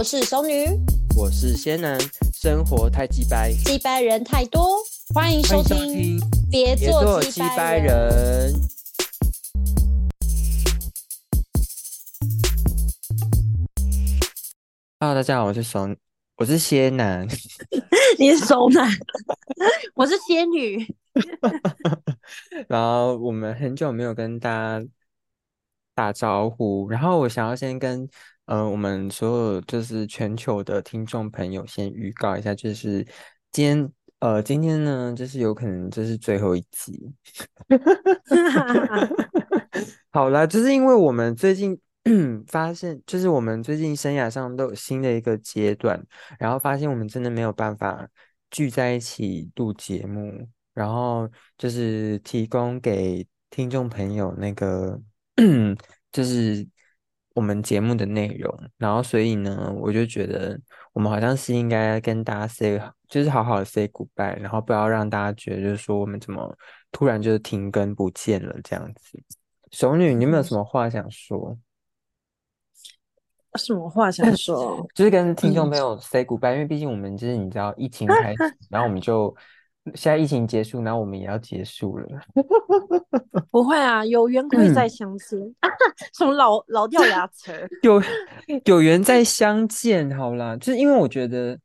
我是熟女，我是仙男，生活太鸡掰，鸡掰人太多，欢迎收听，别做鸡掰人。Hello，大家好，我是熟，我是仙男，你是熟男，我是仙女。然后我们很久没有跟大家打招呼，然后我想要先跟。呃，我们所有就是全球的听众朋友，先预告一下，就是今天，呃，今天呢，就是有可能这是最后一集。好了，就是因为我们最近 发现，就是我们最近生涯上都有新的一个阶段，然后发现我们真的没有办法聚在一起录节目，然后就是提供给听众朋友那个，就是。我们节目的内容，然后所以呢，我就觉得我们好像是应该跟大家 say，就是好好的 say goodbye，然后不要让大家觉得就是说我们怎么突然就停更不见了这样子。熊女，你有没有什么话想说？什么话想说？就是跟听众朋友 say goodbye，因为毕竟我们就是你知道疫情开始，然后我们就。现在疫情结束，然后我们也要结束了。不会啊，有缘可以再相见。什么老老掉牙齿？有 有缘再相见，好啦，就是因为我觉得，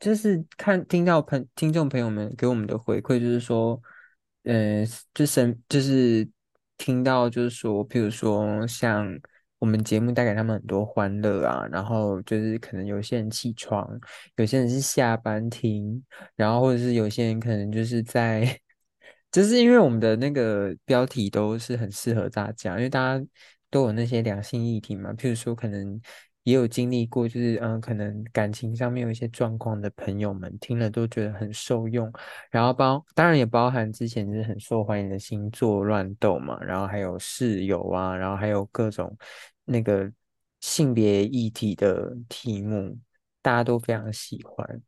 就是看听到朋听众朋友们给我们的回馈，就是说，呃，就是就是听到就是说，譬如说像。我们节目带给他们很多欢乐啊，然后就是可能有些人起床，有些人是下班听，然后或者是有些人可能就是在，就是因为我们的那个标题都是很适合大家，因为大家都有那些两性议题嘛，譬如说可能也有经历过，就是嗯，可能感情上面有一些状况的朋友们听了都觉得很受用，然后包当然也包含之前是很受欢迎的星座乱斗嘛，然后还有室友啊，然后还有各种。那个性别议题的题目，大家都非常喜欢。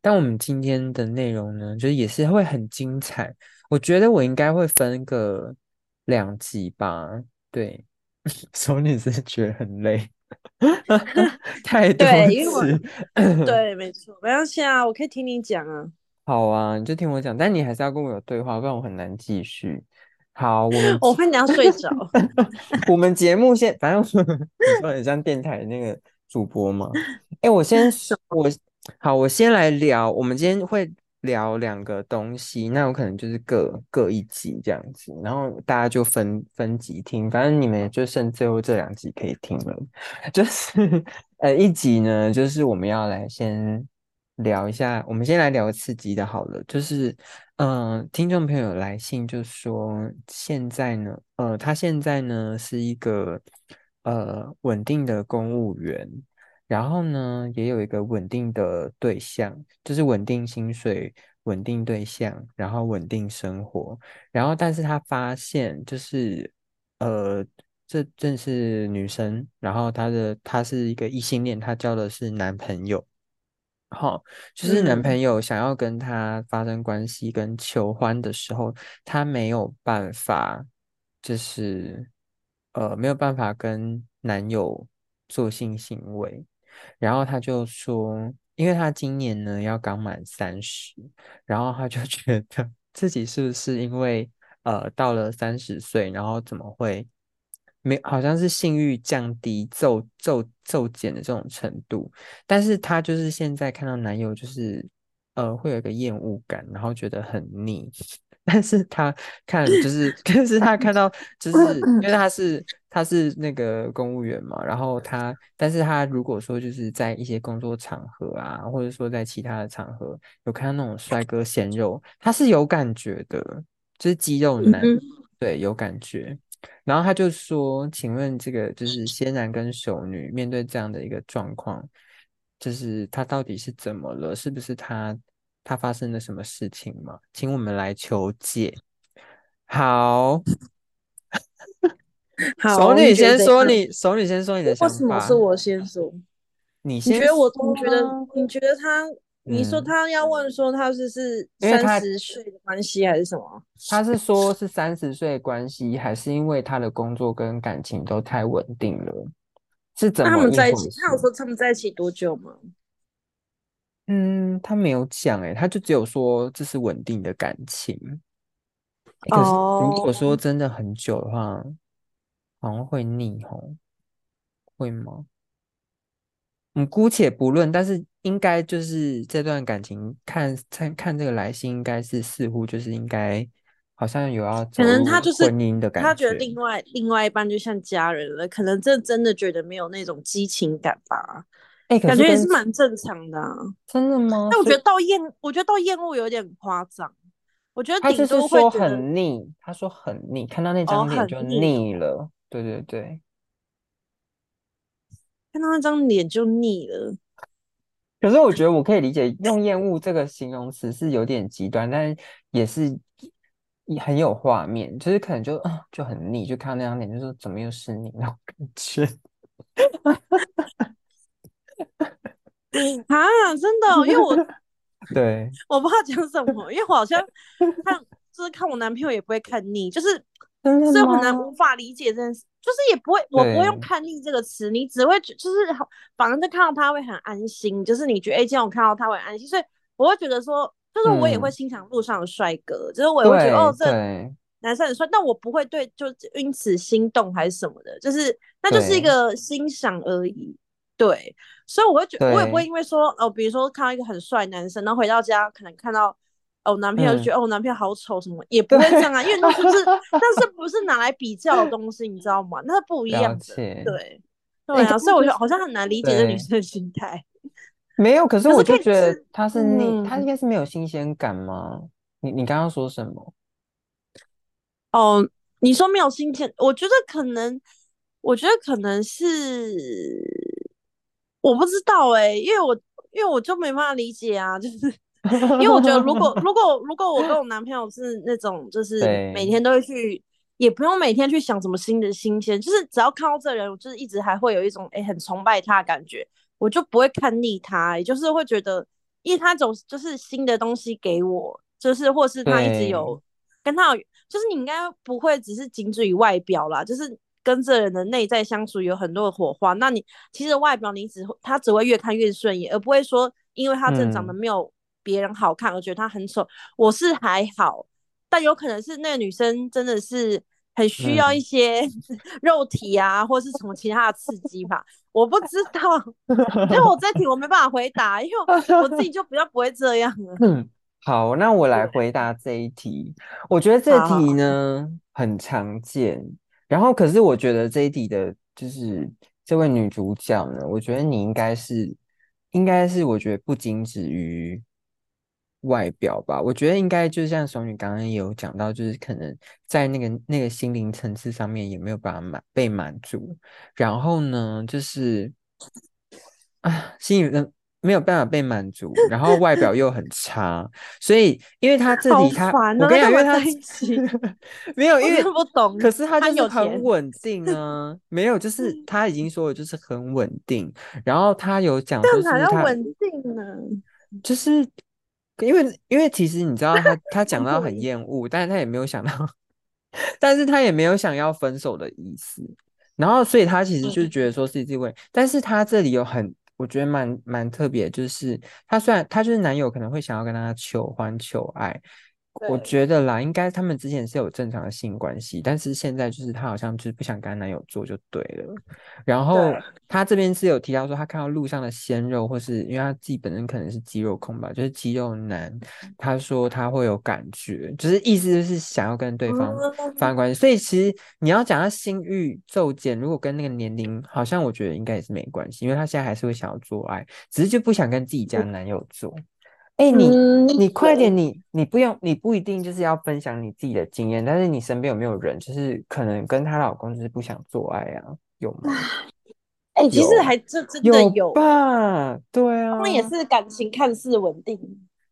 但我们今天的内容呢，就是也是会很精彩。我觉得我应该会分个两集吧。对，所以你是觉得很累，太多次。对，没错，没关系啊，我可以听你讲啊。好啊，你就听我讲，但你还是要跟我有对话，不然我很难继续。好，我们 我怕你要睡着。我们节目先，反正你说很像电台那个主播嘛。哎，我先我好，我先来聊。我们今天会聊两个东西，那有可能就是各各一集这样子，然后大家就分分集听。反正你们就剩最后这两集可以听了。就是呃，一集呢，就是我们要来先。聊一下，我们先来聊刺激的，好了，就是，嗯，听众朋友来信就说，现在呢，呃，他现在呢是一个呃稳定的公务员，然后呢也有一个稳定的对象，就是稳定薪水、稳定对象，然后稳定生活，然后但是他发现就是，呃，这正是女生，然后她的她是一个异性恋，她交的是男朋友。好，就是男朋友想要跟她发生关系跟求欢的时候，她没有办法，就是呃没有办法跟男友做性行为，然后她就说，因为她今年呢要刚满三十，然后她就 觉得自己是不是因为呃到了三十岁，然后怎么会？没，好像是性欲降低、骤骤骤减的这种程度，但是她就是现在看到男友，就是呃，会有一个厌恶感，然后觉得很腻。但是他看，就是，但是他看到，就是因为他是他是那个公务员嘛，然后他，但是他如果说就是在一些工作场合啊，或者说在其他的场合有看到那种帅哥鲜肉，他是有感觉的，就是肌肉男，对，有感觉。然后他就说：“请问这个就是仙男跟熟女面对这样的一个状况，就是他到底是怎么了？是不是他他发生了什么事情吗？请我们来求解。”好，熟女先说你，熟女先说你的想法。为什么是我先说？你先？你觉得我？你觉得？你觉得他？你说他要问说他是是三十岁的关系还是什么？他是说是三十岁关系，还是因为他的工作跟感情都太稳定了？是怎么他们在一起？他有说他们在一起多久吗？嗯，他没有讲哎，他就只有说这是稳定的感情。可是如果说真的很久的话，好像会腻吼，会吗？嗯，姑且不论，但是应该就是这段感情，看看看这个来信，应该是似乎就是应该好像有要可能他就是婚姻的感觉，他觉得另外另外一半就像家人了，可能这真的觉得没有那种激情感吧。哎，感觉也是蛮正常的，啊真的吗？但我觉得到厌，我觉得到厌恶有点夸张。我觉得他就是说很腻，他说很腻，看到那张脸就腻了。对对对，看到那张脸就腻了。可是我觉得我可以理解，用厌恶这个形容词是有点极端，但是也是很有画面，就是可能就就很腻，就看到那张脸，就说怎么又是你那种感觉。啊，真的，因为我 对，我不知道讲什么，因为我好像看，就是看我男朋友也不会看腻，就是所以很难无法理解这件事，就是也不会，我不会用看腻这个词，你只会就是反正就看到他会很安心，就是你觉得哎，今天我看到他会安心，所以我会觉得说，就是我也会欣赏路上的帅哥，就是我也会觉得哦，这男生很帅，但我不会对就因此心动还是什么的，就是那就是一个欣赏而已。对，所以我会觉，我也不会因为说哦，比如说看到一个很帅男生，然后回到家可能看到哦男朋友就觉得哦男朋友好丑什么，也不会这样啊，因为那不是，但是不是拿来比较的东西，你知道吗？那是不一样的。对，对啊，所以我觉得好像很难理解这女生的心态。没有，可是我就觉得他是你，他应该是没有新鲜感吗？你你刚刚说什么？哦，你说没有新鲜，我觉得可能，我觉得可能是。我不知道哎，因为我因为我就没办法理解啊，就是因为我觉得如果如果如果我跟我男朋友是那种就是每天都会去，也不用每天去想什么新的新鲜，就是只要看到这人，我就是一直还会有一种哎很崇拜他的感觉，我就不会看腻他，也就是会觉得，因为他总就是新的东西给我，就是或是他一直有跟他有，就是你应该不会只是仅止于外表啦，就是。跟这人的内在相处有很多的火花，那你其实外表你只会他只会越看越顺眼，而不会说因为他真的长得没有别人好看而觉得他很丑。我是还好，但有可能是那个女生真的是很需要一些 肉体啊，或是什么其他的刺激吧，我不知道，因为我这题我没办法回答，因为我自己就比较不会这样了。嗯，好，那我来回答这一题。我觉得这题呢很常见。然后，可是我觉得这一题的，就是这位女主角呢，我觉得你应该是，应该是，我觉得不仅止于外表吧，我觉得应该就像熊女刚刚也有讲到，就是可能在那个那个心灵层次上面也没有办法满被满足。然后呢，就是啊，心里的。没有办法被满足，然后外表又很差，所以因为他这里他，我跟你讲，因为他 没有，因为不懂，可是他就是很稳定啊，没有，就是他已经说了，就是很稳定，然后他有讲说是他稳定呢，就是因为因为其实你知道他他讲到很 厌恶，但是他也没有想到，但是他也没有想要分手的意思，然后所以他其实就觉得说是这位，但是他这里有很。我觉得蛮蛮特别，就是他虽然他就是男友可能会想要跟他求欢求爱。我觉得啦，应该他们之前是有正常的性关系，但是现在就是她好像就是不想跟男友做就对了。然后她这边是有提到说，她看到路上的鲜肉，或是因为她自己本身可能是肌肉控吧，就是肌肉男，她说她会有感觉，就是意思就是想要跟对方发生关系。所以其实你要讲她性欲骤减，如果跟那个年龄，好像我觉得应该也是没关系，因为她现在还是会想要做爱，只是就不想跟自己家男友做。哎，你你快点，你你不用，你不一定就是要分享你自己的经验，但是你身边有没有人，就是可能跟她老公就是不想做爱啊？有吗？哎，其实还真真的有吧？对啊，他们也是感情看似稳定，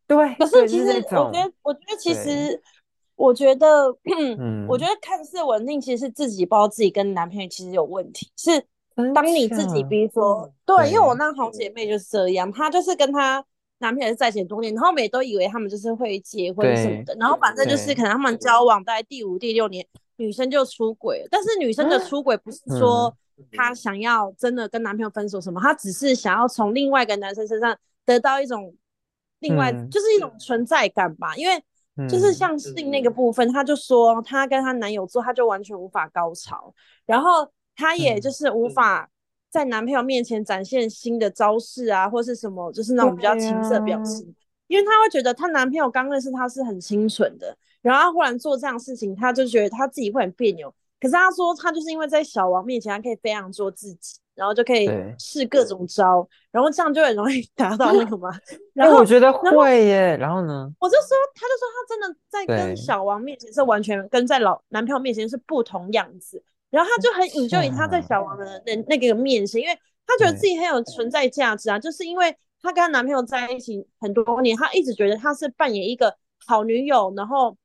对。可是其实我觉得，我觉得其实，我觉得，嗯，我觉得看似稳定，其实是自己不知道自己跟男朋友其实有问题。是当你自己，比如说，对，因为我那好姐妹就是这样，她就是跟她。男朋友是在一起多年，然后我们也都以为他们就是会结婚什么的，然后反正就是可能他们交往在第五、第六年，女生就出轨，但是女生的出轨不是说她想要真的跟男朋友分手什么，她只是想要从另外一个男生身上得到一种另外就是一种存在感吧，因为就是像性那个部分，她就说她跟她男友做，她就完全无法高潮，然后她也就是无法在男朋友面前展现新的招式啊，或是什么，就是那种比较情色表情，因为她会觉得她男朋友刚认识她是很清纯的。然后他忽然做这样事情，她就觉得她自己会很别扭。可是她说，她就是因为在小王面前，她可以非常做自己，然后就可以试各种招，然后这样就很容易 达到那个嘛。然后我觉得会耶。然后呢？我就说，他就说他真的在跟小王面前是完全跟在老男朋友面前是不同样子。然后他就很引咎于他在小王的那那个面前，因为他觉得自己很有存在价值啊，就是因为他跟他男朋友在一起很多年，他一直觉得他是扮演一个好女友，然后。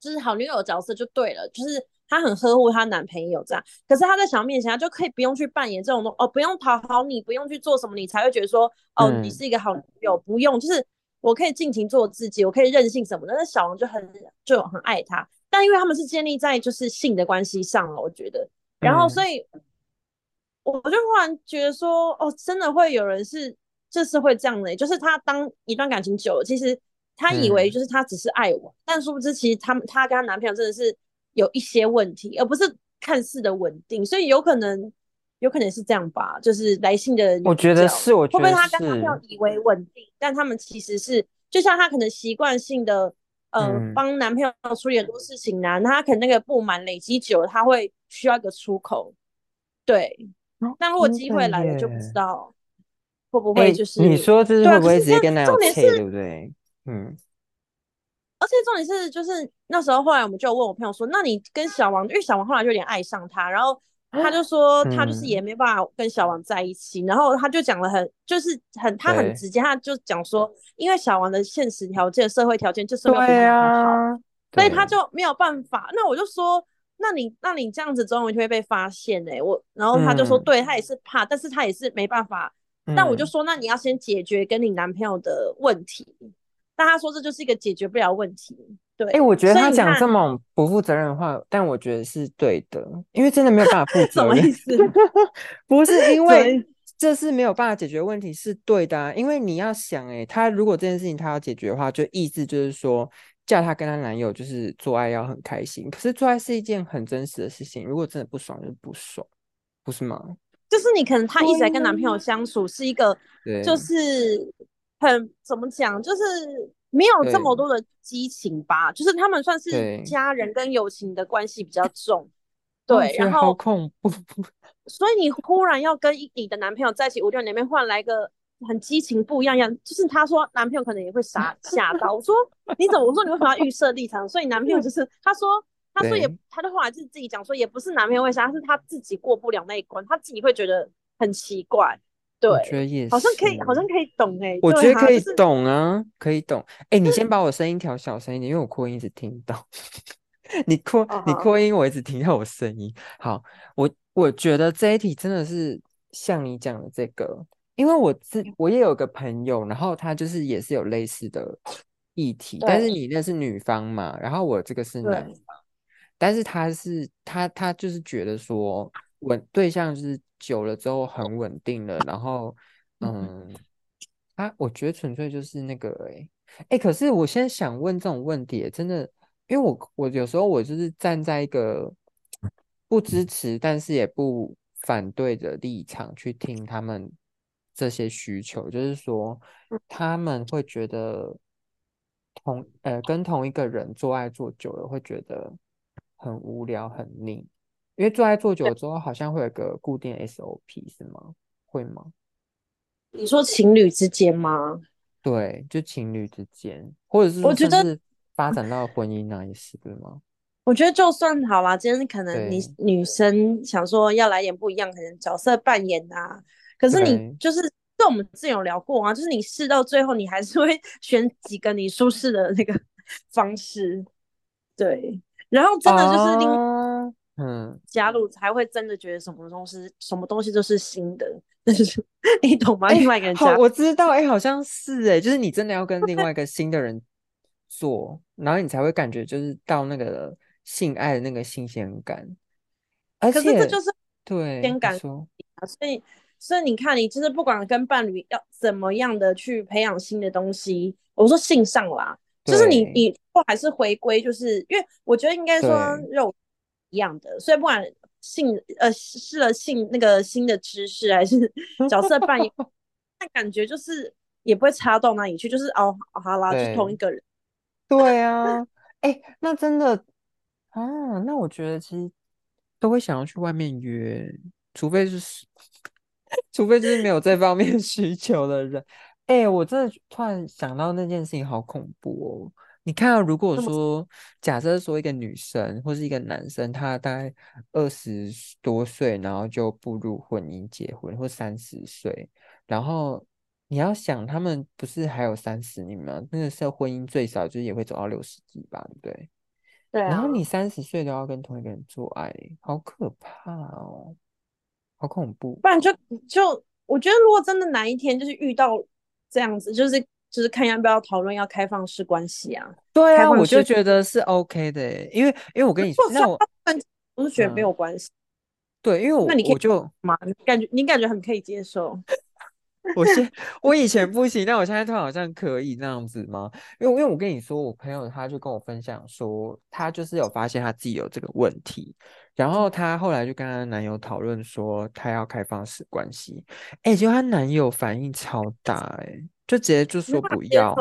就是好女友的角色就对了，就是她很呵护她男朋友这样。可是她在小王面前，她就可以不用去扮演这种东哦，不用讨好你，不用去做什么，你才会觉得说哦，你是一个好女友。不用，就是我可以尽情做自己，我可以任性什么的。那小王就很就很爱她，但因为他们是建立在就是性的关系上了，我觉得。然后所以我就忽然觉得说，哦，真的会有人是这是会这样的，就是他当一段感情久了，其实。他以为就是他只是爱我，但殊不知其实他们他跟她男朋友真的是有一些问题，而不是看似的稳定，所以有可能有可能是这样吧，就是来信的我觉得是，我觉得会不会他跟男朋友以为稳定，但他们其实是就像他可能习惯性的呃帮男朋友处理很多事情呢，他可能那个不满累积久了，他会需要一个出口，对，那如果机会来了就不知道会不会就是你说这是会不会直接跟男友切，对不对？嗯，而且重点是，就是那时候后来我们就问我朋友说，那你跟小王，因为小王后来就有点爱上他，然后他就说他就是也没办法跟小王在一起，然后他就讲了很，就是很他很直接，他就讲说，因为小王的现实条件、社会条件就是没有很好，所以他就没有办法。那我就说，那你那你这样子总有一天会被发现哎，我然后他就说，对他也是怕，但是他也是没办法。但我就说，那你要先解决跟你男朋友的问题。但他说这就是一个解决不了问题，对。哎，我觉得他讲这么不负责任的话，但我觉得是对的，因为真的没有办法负 责任。什么意思？不是 因为这是没有办法解决问题，是对的啊。因为你要想，哎，他如果这件事情他要解决的话，就意思就是说，叫她跟她男友就是做爱要很开心。可是做爱是一件很真实的事情，如果真的不爽就不爽，不是吗？就是你可能她一直在跟男朋友相处是一个，就是。很怎么讲，就是没有这么多的激情吧，就是他们算是家人跟友情的关系比较重，对，然后恐怖，所以你忽然要跟你的男朋友在一起五六年，面换来一个很激情不一样样，就是他说男朋友可能也会傻吓到，我说你怎么？我说你为什么要预设立场？所以男朋友就是他说他说也他的话就是自己讲说也不是男朋友会傻，是他自己过不了那一关，他自己会觉得很奇怪。对，我觉得也好像可以，好像可以懂哎。我觉得可以懂啊，可以懂。哎，你先把我声音调小声一点，因为我扩音一直听到。你扩你扩音，我一直听到我声音。好，我我觉得这一题真的是像你讲的这个，因为我自我也有个朋友，然后他就是也是有类似的议题，但是你那是女方嘛，然后我这个是男方，但是他是他他就是觉得说我对象就是。久了之后很稳定了，然后，嗯，啊我觉得纯粹就是那个，哎，哎，可是我现在想问这种问题，真的，因为我我有时候我就是站在一个不支持，但是也不反对的立场去听他们这些需求，就是说他们会觉得同呃跟同一个人做爱做久了会觉得很无聊很腻。因为做爱做久了之后，好像会有个固定 SOP，是吗？会吗？你说情侣之间吗？对，就情侣之间，或者是我觉得发展到婚姻那也是对吗？我觉得就算好啦，今天可能你女生想说要来点不一样，可能角色扮演啊，可是你就是这我们之前有聊过啊，就是你试到最后，你还是会 选几个你舒适的那个方式，对，然后真的就是另。嗯，加入才会真的觉得什么东西，什么东西都是新的，但是你懂吗？另外一个人加，我知道，哎，好像是哎，就是你真的要跟另外一个 新的人做，然后你才会感觉就是到那个性爱的那个新鲜感。而可是这就是对先感你说，啊，所以所以你看，你就是不管跟伴侣要怎么样的去培养新的东西，我说性上啦，就是你对你还是回归，就是因为我觉得应该说对肉一样的，所以不管性呃试了性那个新的知识还是角色扮演，那感觉就是也不会差到哪里去，就是哦好啦，就是同一对个人。对啊，哎，那真的啊，那我觉得其实都会想要去外面约，除非是除非就是没有这方面需求的人。哎、我真的突然想到那件事情，好恐怖哦！你看啊，如果说假设说一个女生或是一个男生，他大概二十多岁，然后就步入婚姻结婚，或三十岁，然后你要想，他们不是还有三十年吗？那个时候婚姻最少就是也会走到六十几吧，对不对？对啊然后，你三十岁都要跟同一个人做爱，好可怕哦，好恐怖。不然就就我觉得，如果真的哪一天就是遇到这样子，就是就是看要不要讨论要开放式关系啊，对啊，我就式觉得是 OK 的耶，因为因为我跟你说那我我是觉得没嗯有关系。对，因为我那你我就嘛？你感觉你感觉很可以接受？我现我以前不行，但我现在突然好像可以那样子吗？因为因为我跟你说，我朋友他就跟我分享说，他就是有发现他自己有这个问题，然后她后来就跟她男友讨论说，她要开放式关系，哎，结果她男友反应超大，哎，就直接就说不要？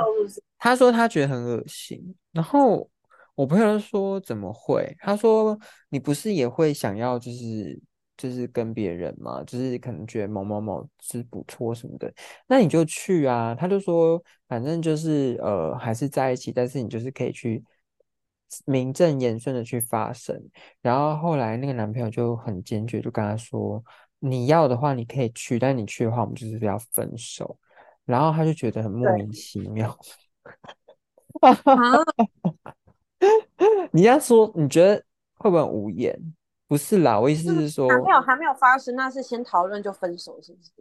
他说他觉得很恶心，然后我朋友就说怎么会？他说你不是也会想要就是就是跟别人吗？就是可能觉得某某某是不错什么的，那你就去啊。他就说反正就是呃还是在一起，但是你就是可以去名正言顺的去发生。然后后来那个男朋友就很坚决，就跟他说你要的话你可以去，但你去的话我们就是要分手。然后他就觉得很莫名其妙。啊，你要说你觉得会不会很无言？不是啦，我意思是还没说有还没有发生，那是先讨论就分手，是不是？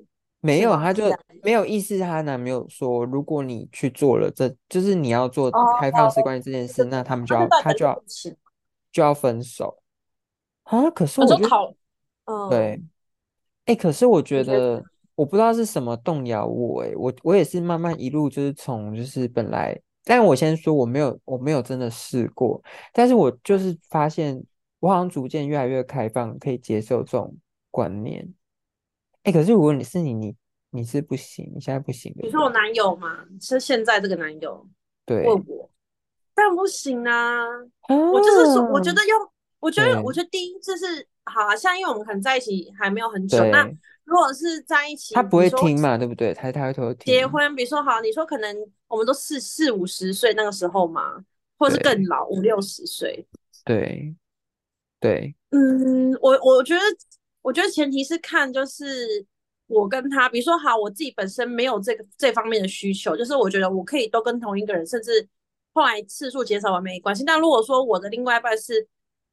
没有，他就没有意思。她男朋友说，如果你去做了这，就是你要做哦开放式关系这件事，那他们就要他就要，就要分手啊。可是我我觉得就讨，嗯，对，哎，可是我觉得得我不知道是什么动摇我，哎，我我也是慢慢一路就是从就是本来，但我先说我没有我没有真的试过，但是我就是发现我好像逐渐越来越开放，可以接受这种观念。哎，可是如果你是你你你是不行，你现在不行的，你说我男友吗？是现在这个男友对，问我，但不行啊。啊，我就是说，我觉得用，我觉得，我觉得第一就是好啊，像因为我们可能在一起还没有很久，那，如果是在一起，他不会听嘛，对不对？他他会偷听，结婚，比如说好，你说可能我们都四四五十岁那个时候嘛，或者是更老五六十岁，对对。嗯，我我觉得，我觉得前提是看就是我跟他，比如说好，我自己本身没有这个这方面的需求，就是我觉得我可以都跟同一个人，甚至后来次数减少完没关系。但如果说我的另外一半是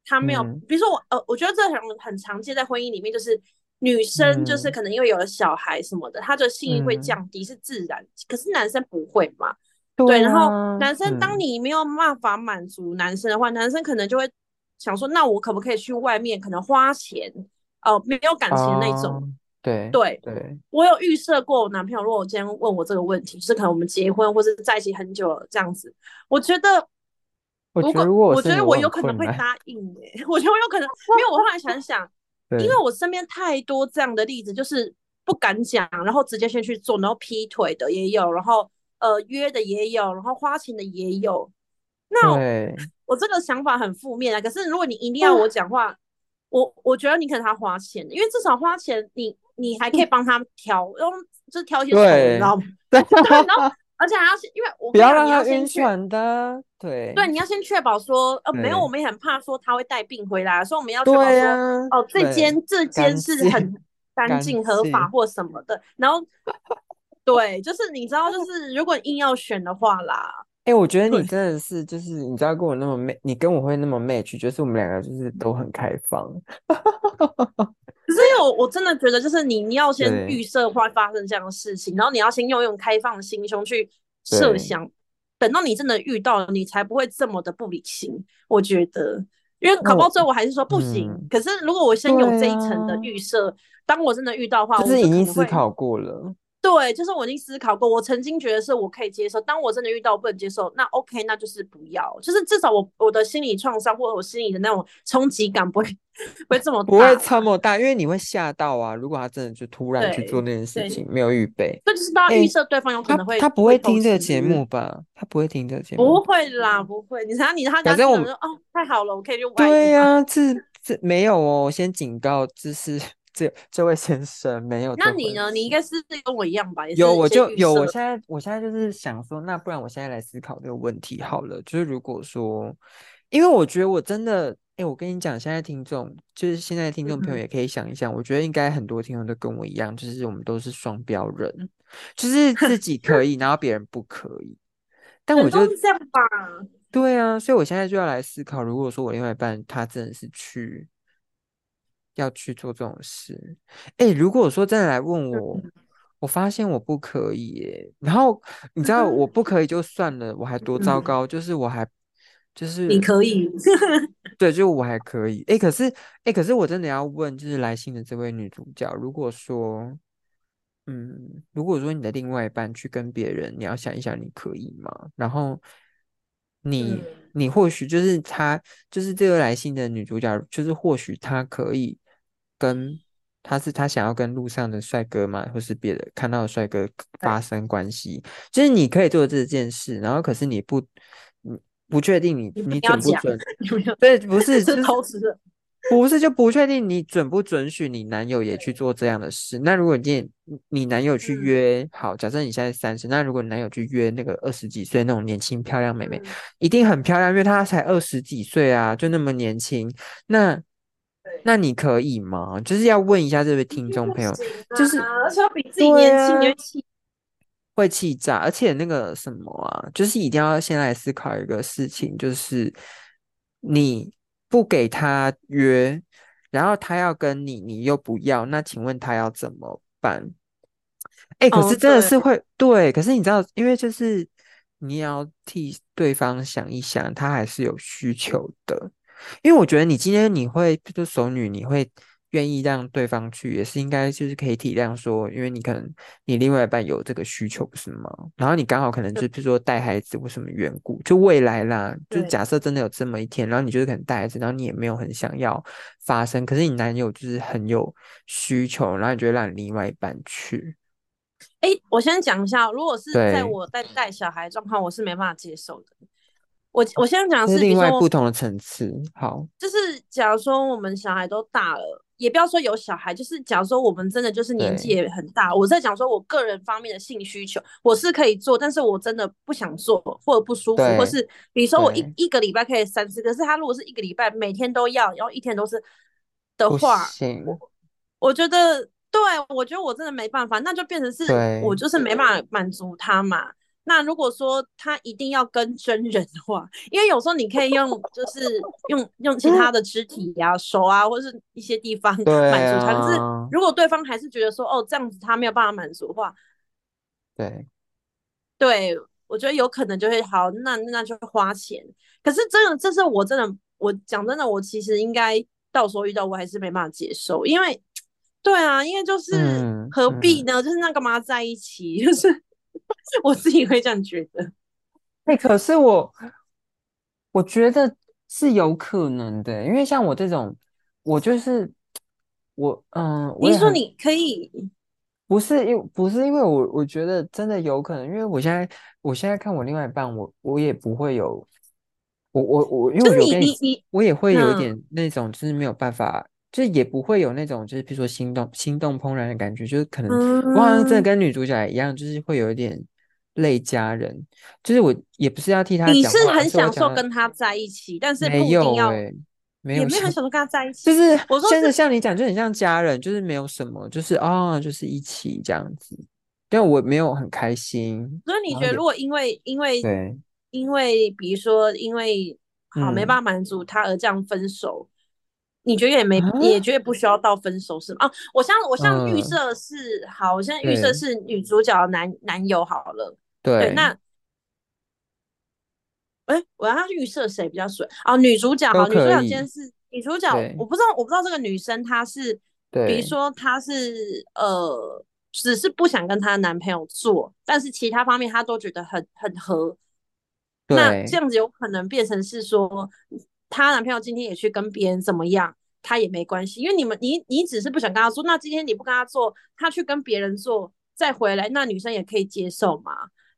他没有，嗯。比如说我呃，我觉得这很很常见在婚姻里面，就是女生就是嗯可能因为有了小孩什么的，她的性欲会嗯，降低是自然，可是男生不会嘛。对对，然后啊，男生当嗯。你没有办法满足男生的话，男生可能就会想说，那我可不可以去外面可能花钱，呃，没有感情那种。啊，对。对对，我有预设过我男朋友，如果我今天问我这个问题，就是可能我们结婚或者在一起很久了这样子，我觉得如果我觉得如果 我觉得我有可能会，答应诶、我觉得我有可能，因为我后来想想，因为我身边太多这样的例子，就是不敢讲，然后直接先去做，然后劈腿的也有，然后呃约的也有，然后花钱的也有。那我这个想法很负面啊，可是如果你一定要我讲话，我我觉得你可能他花钱，因为至少花钱你你还可以帮他挑，然后就是挑一些丑的，你知道吗？对，然后而且还要先，因为我不要让他先确船的，对。对，你要先确保说，呃，没有，我们也很怕说他会带病回来，所以我们要确保说，哦，这，间这间是很干干净合法，或什么的，然后 对，就是你知道，就是如果硬要选的话啦，哎、我觉得你，真的是，就是你知道跟我那么 match，你跟我会那么 match，就是我们两个就是都很开放，可 是因为我我真的觉得，就是你你要先预设会发生这样的事情，然后你要先用一种开放的心胸去设想，等到你真的遇到了，你才不会这么的不理性。我觉得，因为考到最后我还是说不行。嗯，可是如果我先有这一层的啊，预设，当我真的遇到的话，就是已经思考过了。对，就是我已经思考过，我曾经觉得是我可以接受，当我真的遇到不能接受，那 OK，那就是不要，就是至少我我的心理创伤或者我心里的那种冲击感不会不会这么不会？这么大，因为你会吓到啊！如果他真的就突然去做那件事，情，没有预备，这就是大家预哎，设对方有可他能会他不会听这个节？目吧？他不会听这个节不目。会啦，不会。你想你他反正我们说哦，太好了，我可以去外对？呀、这这没有哦，我先警告，就是这这位先生没有那你呢？你应。该是跟我一样吧，有，我就有。我现在我现在就是想说，那不然我现在来思考这个问题好了。就是如果说，因为我觉得我真的，哎，我跟你讲，现在听众就是现在听众朋友嗯，也可以想一想，我觉得应该很多听众都跟我一样，就是我们都是双标人，就是自己可以，然后别人不可以。但我人就这样吧？对啊，所以我现在就要来思考，如果说我另外一半他真的是去要去做这种事，哎，如果说真的来问我，嗯我发现我不可以耶，然后你知道我不可以就算了，我还多糟嗯，糕，就是我还就是你可以。对，就我还可以，哎，可是哎，可是我真的要问，就是来信的这位女主角，如果说。嗯，如果说你的另外一半去跟别人，你要想一想，你可以吗？然后你嗯，你或许就是他，就是这个来信的女主角，就是或许她可以跟他是他想要跟路上的帅哥嘛，或是别的看到的帅哥发，生关系，就是你可以做这件事，然后可是你不，你不确定你你你，准不准？对，不是，是就是偷吃的。不是就不确定你准不准许你男友也去，做这样的事。那如果你你你男友去嗯约，好，假设你现在三十，那如果你男友去约那个二十几岁那种年轻漂亮妹妹，嗯，一定很漂亮，因为她才二十几岁啊，就那么年轻。那对，那你可以吗？就是要问一下这位听众朋友，行就是啊！而且要比自己年轻，你啊，会气。会气炸，而且那个什么啊，就是一定要先来思考一个事情，就是你不给他约，然后他要跟你，你又不要，那请问他要怎么办？哎，可哦，是真的，是会对，可是你知道，因为就是你也要替对方想一想，他还是有需求的。因为我觉得你今天你会就是熟女，你会愿意让对方去，也是应该就是可以体谅说，因为你可能你另外一半有这个需求，不是吗？然后你刚好可能就比如说带孩子或什么缘故，就未来啦，就是，假设真的有这么一天，然后你就是可能带孩子，然后你也没有很想要发生，可是你男友就是很有需求，然后你就会让你另外一半去，哎，我先讲一下，如果是在，我在带小孩状况，我是没办法接受的。我我现在讲的是，是另，外不同的层次。好，就是假如说我们小孩都大了，也不要说有小孩，就是假如说我们真的就是年纪也很大，我在讲说我个人方面的性需求，我是可以做，但是我真的不想做或者不舒服，或是比如说我一对，一个礼拜可以三次，可是他如果是一个礼拜每天都要，然后一天都是的不话，我觉得，对我觉得我真的没办法，那就变成是我。就是没办法满足他嘛。那如果说他一定要跟真人的话，因为有时候你可以用，就是用用其他的肢体呀、手啊，或是一些地方满足他。可是啊，如果对方还是觉得说，哦，这样子他没有办法满足的话，对，对我觉得有可能就会好，那那就花钱。可是真的，这是我真的，我讲真的，我其实应该到时候遇到我还是没办法接受，因为对啊，因为就是嗯何必嗯，呢？就是那干嘛在一起？就是 我自己会这样觉得。哎，可是我我觉得是有可能的，因为像我这种，我就是我，嗯，我你说你可以，不是因不是因为我我觉得真的有可能，因为我现在我现在看我另外一半，我我也不会有，我我我，因为就是你你我也会有一嗯。点那种就是没有办法，就是也不会有那种就是比如说心动心动怦然的感觉，就是可能我好像真的。嗯，跟女主角一样，就是会有一点累家人，就是我也不是要替他你是很享受跟他在一起，但是没不一定要，有、没有像也没有很享受跟他在一起。就是 我说是，像你讲，就很像家人，就是没有什么，就是啊、就是一起这样子。但我没有很开心，所以你觉得如果因为因为对，因为比如说因为好没办嗯法满足他而这样分手，你觉得也没啊，也觉得不需要到分手是吗？啊，我像我像预嗯，设是好，我现在预设是女主角的男男友好了，对，对，那哎，我要预设谁比较水哦？女主角好，女主角今天是女主角，我不知道，我不知道这个女生她是，比如说她是呃，只是不想跟她男朋友做，但是其他方面她都觉得很很合。那这样子有可能变成是说，她男朋友今天也去跟别人怎么样，她也没关系，因为你们你你只是不想跟他做，那今天你不跟他做，他去跟别人做再回来，那女生也可以接受嘛？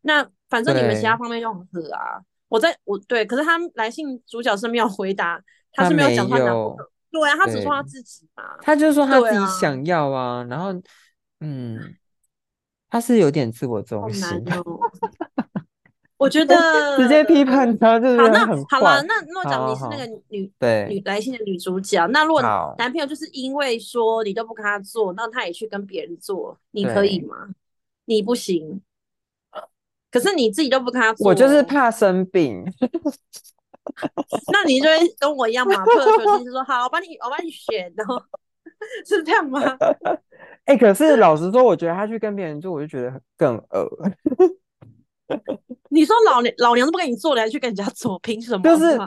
那反正你们其他方面又很合啊。我在我对，可是他来信主角是没有回答，他是没有讲他男朋友，对啊，他只说他自己嘛，他就说他自己想要啊，然后嗯，他是有点自我中心，我觉得 直接批判他就是好，那好了，那诺讲你是那个女对女来信的女主角，那如果男朋友就是因为说你都不跟他做，那他也去跟别人做，你可以吗？你不行。可是你自己都不跟他做，我就是怕生病。那你就会跟我一样嘛？退而求其次说好，我帮你，我帮你选，然后 是这样吗？哎，可是老实说，我觉得他去跟别人做，我就觉得更恶。你说老娘老娘都不跟你做，了还去跟人家做，凭什么？就是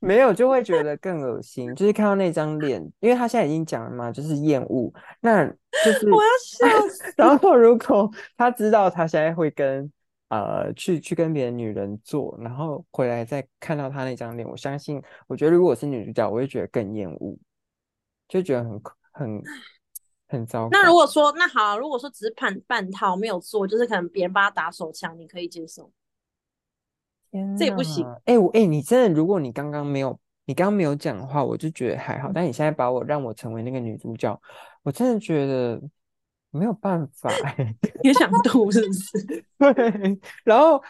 没有，就会觉得更恶心。就是看到那张脸，因为他现在已经讲了嘛，就是厌恶。那就是我要笑死。然后如果他知道他现在会跟。呃，去去跟别的女人做，然后回来再看到他那张脸，我相信，我觉得如果我是女主角，我会觉得更厌恶，就觉得很很很糟。那如果说那好，如果说只是半半套没有做，就是可能别人帮他打手枪，你可以接受？天，这也不行。哎，我哎，你真的，如果你刚刚没有，你刚刚没有讲的话，我就觉得还好。但你现在把我让我成为那个女主角，我真的觉得。没有办法，也想吐是不是？对，然后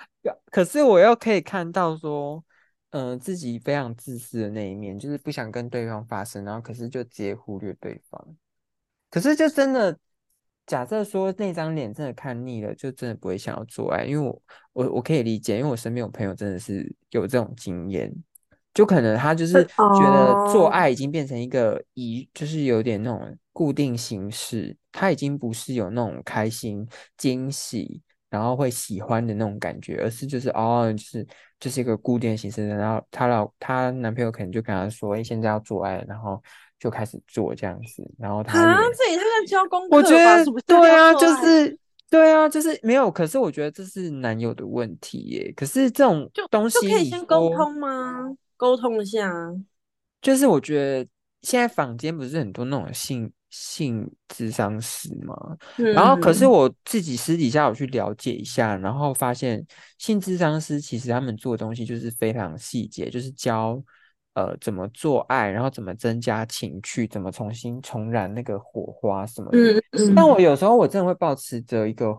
可是我又可以看到说，嗯，自己非常自私的那一面，就是不想跟对方发生，然后可是就直接忽略对方。可是就真的假设说那张脸真的看腻了，就真的不会想要做爱，因为我我我可以理解，因为我身边有朋友真的是有这种经验。就可能他就是觉得做爱已经变成一个仪，就是有点那种固定形式，他已经不是有那种开心、惊喜，然后会喜欢的那种感觉，而是就是哦，就是就是一个固定形式。然后她老她男朋友可能就跟她说：“哎，现在要做爱。”然后就开始做这样子。然后他啊，这也太像教功课我觉得对啊，就是对啊，就是没有。可是我觉得这是男友的问题耶。可是这种东西就可以先沟通吗？沟通一下，就是我觉得现在坊间不是很多那种性性智商师吗？然后可是我自己私底下我去了解一下，然后发现性智商师其实他们做的东西就是非常细节，就是教呃怎么做爱，然后怎么增加情趣，怎么重新重燃那个火花什么的。但我有时候我真的会保持着一个，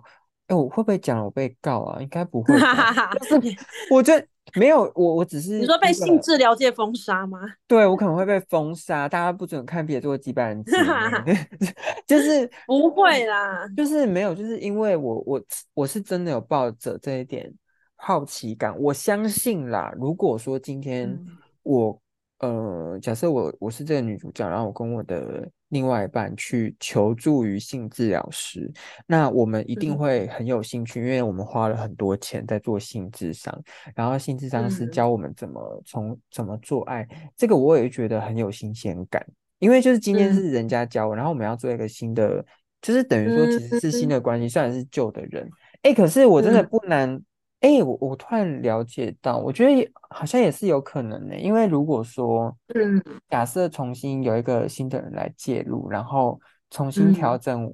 哎，我会不会讲我被告啊？应该不会，就是我觉得。没有，我我只是你说被性治疗界封杀吗？对，我可能会被封杀，大家不准看别做几百人 就是不会啦，就是没有，就是因为我我我是真的有抱着这一点好奇感，我相信啦。如果说今天我呃，假设我我是这个女主角，然后我跟我的。另外一半去求助于性治疗师，那我们一定会很有兴趣，因为我们花了很多钱在做性智商，然后性智商师教我们怎么从怎么做爱，这个我也觉得很有新鲜感，因为就是今天是人家教我，然后我们要做一个新的，就是等于说其实是新的关系，虽然是旧的人，哎，可是我真的不难。哎，我我突然了解到，我觉得好像也是有可能的，因为如果说，嗯，假设重新有一个新的人来介入，然后重新调整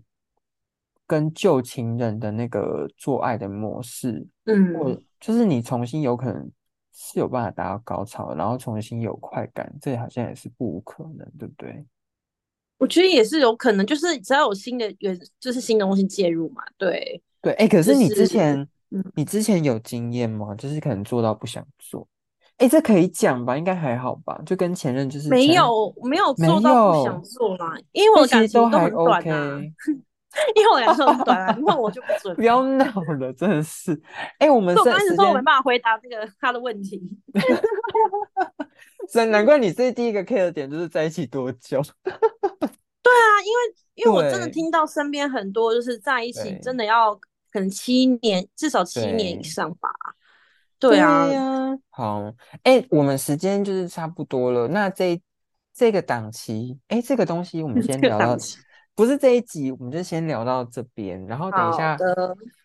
跟旧情人的那个做爱的模式，嗯，或就是你重新有可能是有办法达到高潮，然后重新有快感，这好像也是不无可能，对不对？我觉得也是有可能，就是只要有新的元，就是新的东西介入嘛，对，对，哎，可是你之前。你之前有经验吗？就是可能做到不想做，哎，这可以讲吧？应该还好吧？就跟前任就是没有没有做到不想做嘛？因为我感情都很短啊，因为我感情很短啊，那我就不准。不要闹了，真的是。哎，我们我刚始说我没办法回答这个他的问题。所以难怪你这第一个 care 点就是在一起多久？对啊，因为因为我真的听到身边很多就是在一起真的要。可能七年，至少七年以上吧。对啊，呀，好，哎，我们时间就是差不多了。那这这个档期，哎，这个东西我们 先聊到，不是这一集，我们就先聊到这边。然后等一下，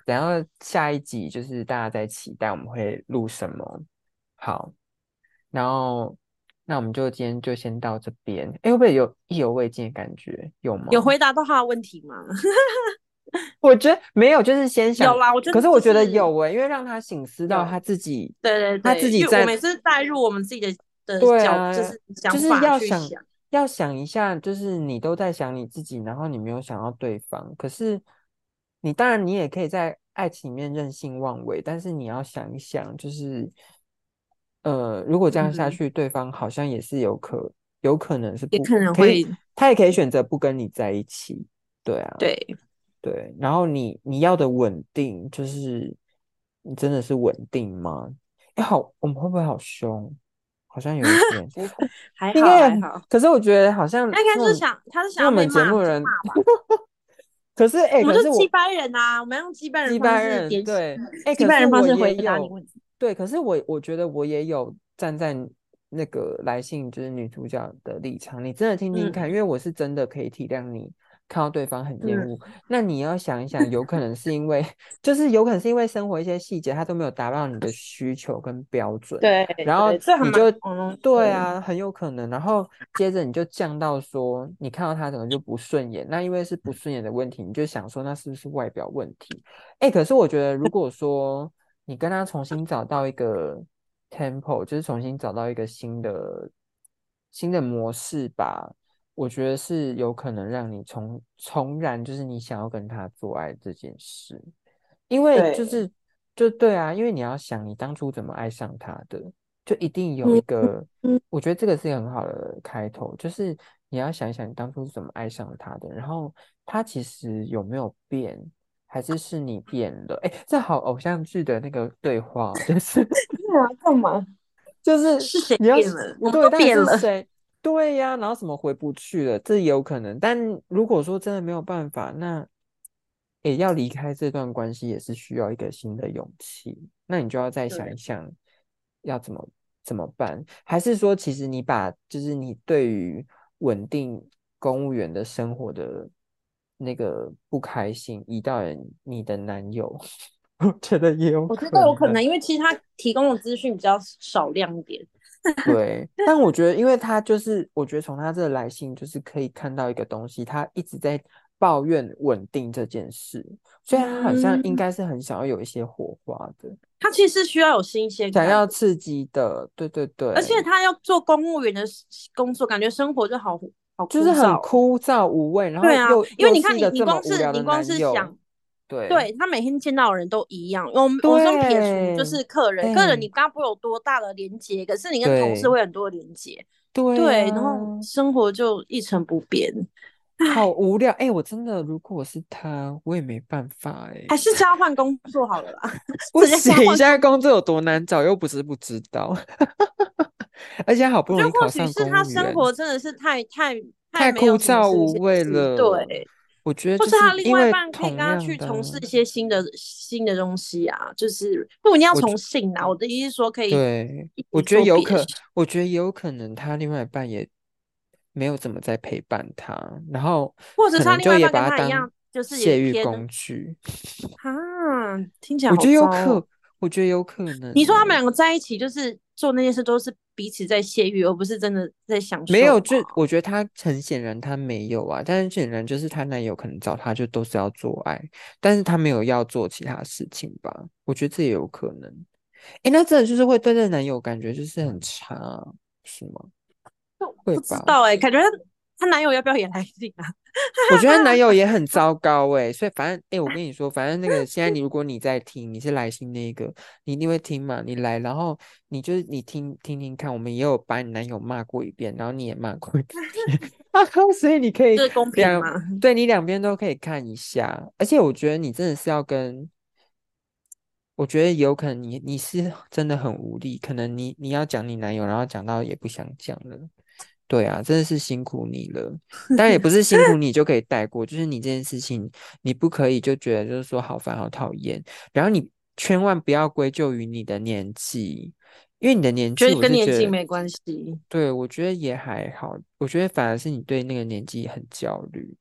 等下下一集就是大家在期待我们会录什么。好，然后那我们就今天就先到这边。哎，会不会有意犹未尽的感觉？有吗？有回答到他的问题吗？我觉得没有，就是先想有啦。我觉得，可是我觉得有哎，因为让他醒思到他自己，对对对，他自己在，我每次带入我们自己的的角，就是就是要想想要想一下，就是你都在想你自己，然后你没有想到对方。可是你当然你也可以在爱情里面任性妄为，但是你要想一想，就是呃，如果这样下去，对方好像也是有可有可能是不可能会，他也可以选择不跟你在一起。对啊，对。对，然后你你要的稳定，就是你真的是稳定吗？哎，好，我们会不会好凶？好像有一点，还好还好。可是我觉得好像他应该是想，他是想我们节目人？可是哎，我们是击败人啊，我们用击败人 方式对，哎，击败人方式回答你问题。对，可是我我觉得我也有站在那个来信就是女主角的立场，你真的听听看，因为我是真的可以体谅你。看到对方很厌恶，那你要想一想，有可能是因为，就是有可能是因为生活一些细节，他都没有达到你的需求跟标准。对，然后你就，对啊，很有可能。然后接着你就降到说，你看到他可能就不顺眼，那因为是不顺眼的问题，你就想说，那是不是外表问题？哎，可是我觉得，如果说你跟他重新找到一个 tempo，就是重新找到一个新的新的模式吧。我觉得是有可能让你重重燃，就是你想要跟他做爱这件事，因为就是就对啊，因为你要想你当初怎么爱上他的，就一定有一个，我觉得这个是很好的开头，就是你要想一想你当初是怎么爱上他的，然后他其实有没有变，还是是你变了？哎，这好偶像剧的那个对话，就是对啊，干嘛？就是是谁变了？我都变了。对呀，然后什么回不去了，这也有可能。但如果说真的没有办法，那也要离开这段关系，也是需要一个新的勇气。那你就要再想一想，要怎么怎么办？还是说，其实你把就是你对于稳定公务员的生活的那个不开心，移到你的男友？我觉得也有，我觉得有可能，因为其实他提供的资讯比较少量一点。对，但我觉得，因为他就是，我觉得从他这个来信就是可以看到一个东西，他一直在抱怨稳定这件事，所以他好像应该是很想要有一些火花的。他其实需要有新鲜，想要刺激的，对对对。而且他要做公务员的工作，感觉生活就好好就是很枯燥无味。然后对啊，因为你看你你光是你光是想。对，对他每天见到的人都一样。我我说撇除就是客人，客人你刚不有多大的连接，可是你跟同事会很多连接。对，然后生活就一成不变，好无聊。哎，我真的，如果我是他，我也没办法。哎，还是交换工作好了啦。不行，现在工作有多难找，又不是不知道。而且好不容易考上公务员，他生活真的是太太太枯燥无味了。对。我觉得，或是他另外一半可以跟他去从事一些新的新的东西啊，就是不一定要从性啊。我的意思是说，可以。对，我觉得有可，我觉得也有可能他另外一半也没有怎么在陪伴他，然后或者他另外一半跟他一样，就是泄欲工具。啊，听起来我觉得有可，我觉得有可能。你说他们两个在一起，就是做那件事都是。彼此在泄欲，而不是真的在享受。没有，就我觉得他很显然他没有啊，但是显然就是他男友可能找他就都是要做爱，但是他没有要做其他事情吧？我觉得这也有可能。哎，那真的就是会对这男友感觉就是很差，是吗？不知道哎，感觉。她男友要不要也来信啊？我觉得男友也很糟糕哎，所以反正哎，我跟你说，反正那个现在你 如果你在听，你是来信那个，你一定会听嘛。你来，然后你就是你听听听看，我们也有把你男友骂过一遍，然后你也骂过一 遍，所以你可以两对你两边都可以看一下。而且我觉得你真的是要跟，我觉得有可能你你是真的很无力，可能你你要讲你男友，然后讲到也不想讲了。对啊，真的是辛苦你了。当然也不是辛苦你就可以带过，就是你这件事情，你不可以就觉得就是说好烦好讨厌。然后你千万不要归咎于你的年纪，因为你的年纪，觉得跟年纪没关系，对，我觉得也还好。我觉得反而是你对那个年纪很焦虑。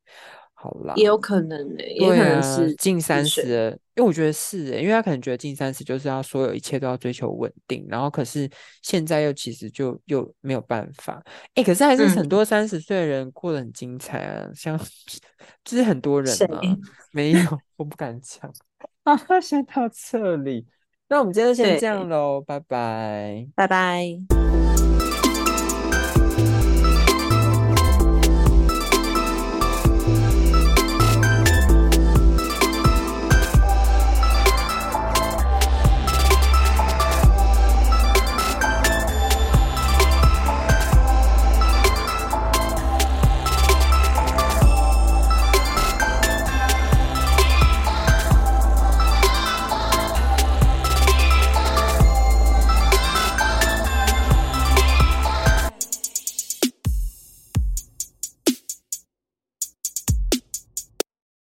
好啦，也有可能呢、也可能是近三十，因为我觉得是欸，因为他可能觉得近三十就是要所有一切都要追求稳定，然后可是现在又其实就又没有办法，哎，可是还是很嗯多三十岁的人过得很精彩啊，像 就是很多人谁？嘛，没有，我不敢讲 啊，先到这里，那我们今天就先这样喽，拜拜。拜拜。